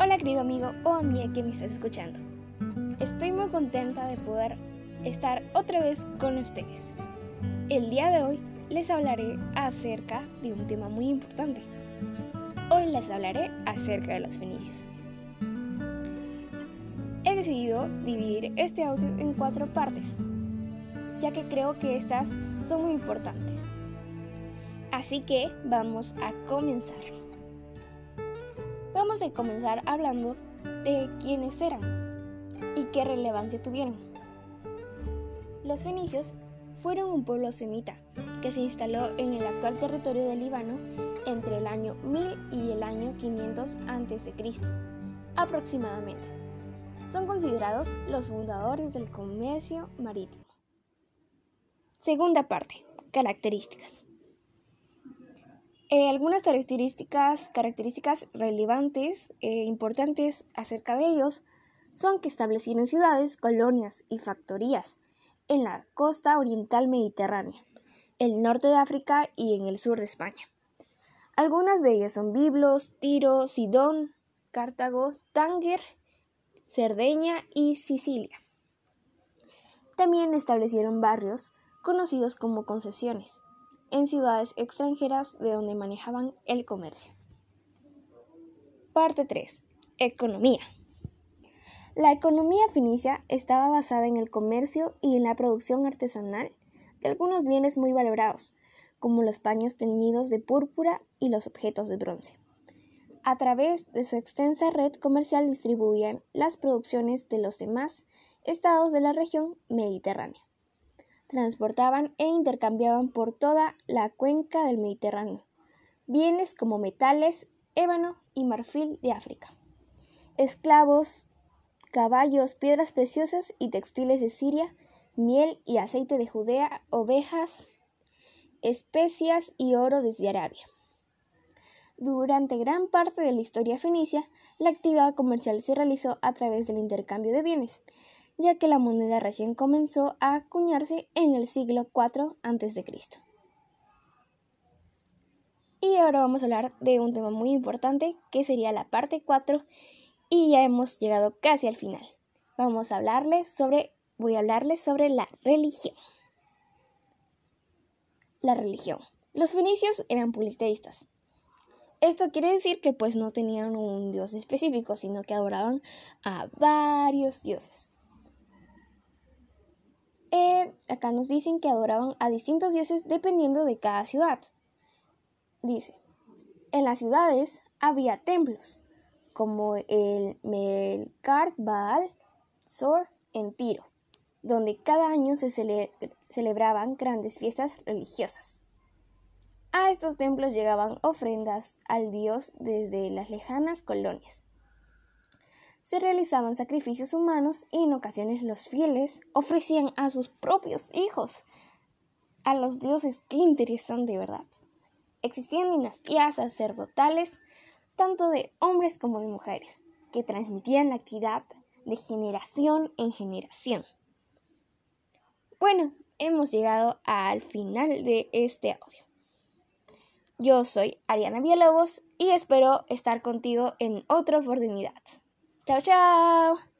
Hola querido amigo o amiga que me estás escuchando. Estoy muy contenta de poder estar otra vez con ustedes. El día de hoy les hablaré acerca de un tema muy importante. Hoy les hablaré acerca de los fenicios. He decidido dividir este audio en cuatro partes, ya que creo que estas son muy importantes. Así que vamos a comenzar. A comenzar hablando de quiénes eran y qué relevancia tuvieron. Los fenicios fueron un pueblo semita que se instaló en el actual territorio del Líbano entre el año 1000 y el año 500 a.C. aproximadamente. Son considerados los fundadores del comercio marítimo. Segunda parte, características. Eh, algunas características, características relevantes e importantes acerca de ellos son que establecieron ciudades, colonias y factorías en la costa oriental mediterránea, el norte de África y en el sur de España. Algunas de ellas son Biblos, Tiro, Sidón, Cartago, Tánger, Cerdeña y Sicilia. También establecieron barrios conocidos como concesiones, en ciudades extranjeras de donde manejaban el comercio. Parte 3. Economía. La economía fenicia estaba basada en el comercio y en la producción artesanal de algunos bienes muy valorados, como los paños teñidos de púrpura y los objetos de bronce. A través de su extensa red comercial distribuían las producciones de los demás estados de la región mediterránea transportaban e intercambiaban por toda la cuenca del Mediterráneo bienes como metales, ébano y marfil de África, esclavos, caballos, piedras preciosas y textiles de Siria, miel y aceite de Judea, ovejas, especias y oro desde Arabia. Durante gran parte de la historia fenicia, la actividad comercial se realizó a través del intercambio de bienes, ya que la moneda recién comenzó a acuñarse en el siglo IV a.C. Y ahora vamos a hablar de un tema muy importante que sería la parte 4 y ya hemos llegado casi al final. Vamos a hablarles sobre voy a hablarles sobre la religión. La religión. Los fenicios eran politeístas. Esto quiere decir que pues no tenían un dios específico, sino que adoraban a varios dioses. Eh, acá nos dicen que adoraban a distintos dioses dependiendo de cada ciudad. Dice, en las ciudades había templos, como el Melkart Baal Sor en Tiro, donde cada año se celebraban grandes fiestas religiosas. A estos templos llegaban ofrendas al dios desde las lejanas colonias se realizaban sacrificios humanos y en ocasiones los fieles ofrecían a sus propios hijos a los dioses. Qué interesante, ¿verdad? Existían dinastías sacerdotales, tanto de hombres como de mujeres, que transmitían la equidad de generación en generación. Bueno, hemos llegado al final de este audio. Yo soy Ariana Villalobos y espero estar contigo en otra oportunidad. 再见。